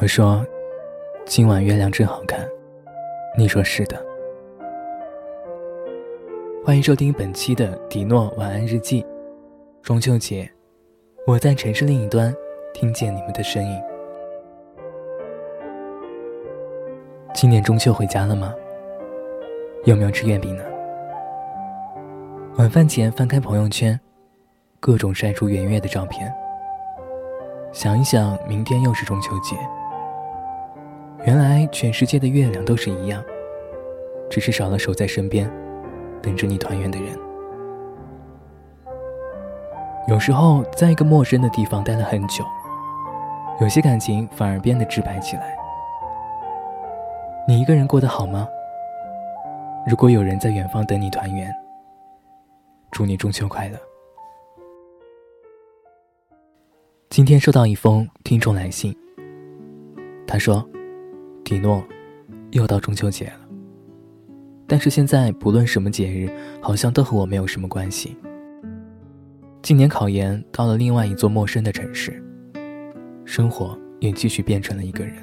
我说：“今晚月亮真好看。”你说是的。欢迎收听本期的迪诺晚安日记。中秋节，我在城市另一端听见你们的声音。今年中秋回家了吗？有没有吃月饼呢？晚饭前翻开朋友圈，各种晒出圆月的照片。想一想，明天又是中秋节。原来全世界的月亮都是一样，只是少了守在身边，等着你团圆的人。有时候，在一个陌生的地方待了很久，有些感情反而变得直白起来。你一个人过得好吗？如果有人在远方等你团圆，祝你中秋快乐。今天收到一封听众来信，他说。迪诺，又到中秋节了。但是现在不论什么节日，好像都和我没有什么关系。今年考研到了另外一座陌生的城市，生活也继续变成了一个人。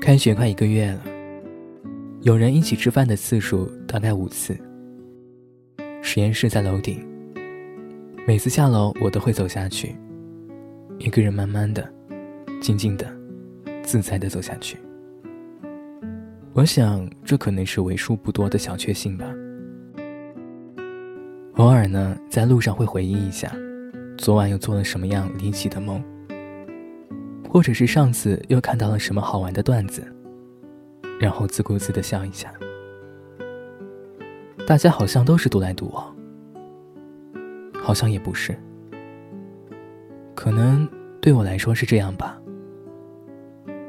开学快一个月了，有人一起吃饭的次数大概五次。实验室在楼顶，每次下楼我都会走下去，一个人慢慢的、静静的。自在的走下去。我想，这可能是为数不多的小确幸吧。偶尔呢，在路上会回忆一下，昨晚又做了什么样离奇的梦，或者是上次又看到了什么好玩的段子，然后自顾自的笑一下。大家好像都是独来独往，好像也不是，可能对我来说是这样吧。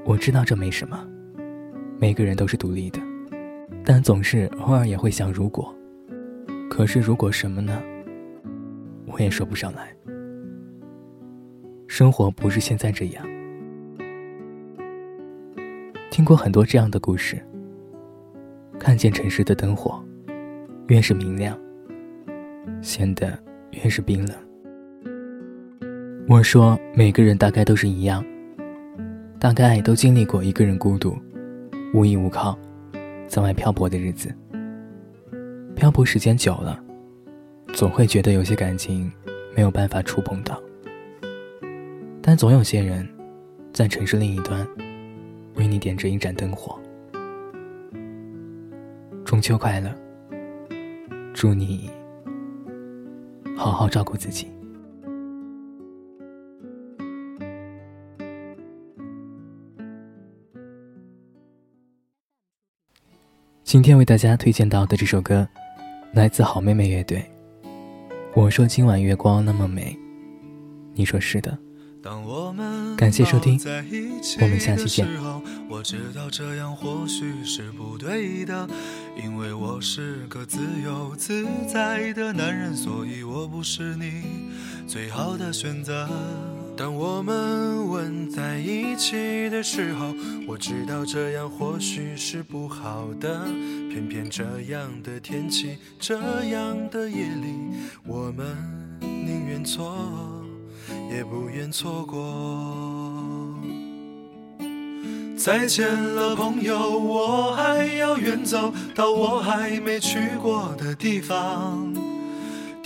我知道这没什么，每个人都是独立的，但总是偶尔也会想如果。可是如果什么呢？我也说不上来。生活不是现在这样。听过很多这样的故事。看见城市的灯火，越是明亮，显得越是冰冷。我说，每个人大概都是一样。大概都经历过一个人孤独、无依无靠，在外漂泊的日子。漂泊时间久了，总会觉得有些感情没有办法触碰到。但总有些人，在城市另一端，为你点着一盏灯火。中秋快乐！祝你好好照顾自己。今天为大家推荐到的这首歌，来自好妹妹乐队。我说今晚月光那么美，你说是的。感谢收听，我们下期见。我知道这样或许是不对的，因为我是个自由自在的男人，所以我不是你最好的选择。当我们吻在一起的时候，我知道这样或许是不好的。偏偏这样的天气，这样的夜里，我们宁愿错，也不愿错过。再见了，朋友，我还要远走到我还没去过的地方。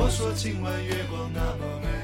我说今晚月光那么美，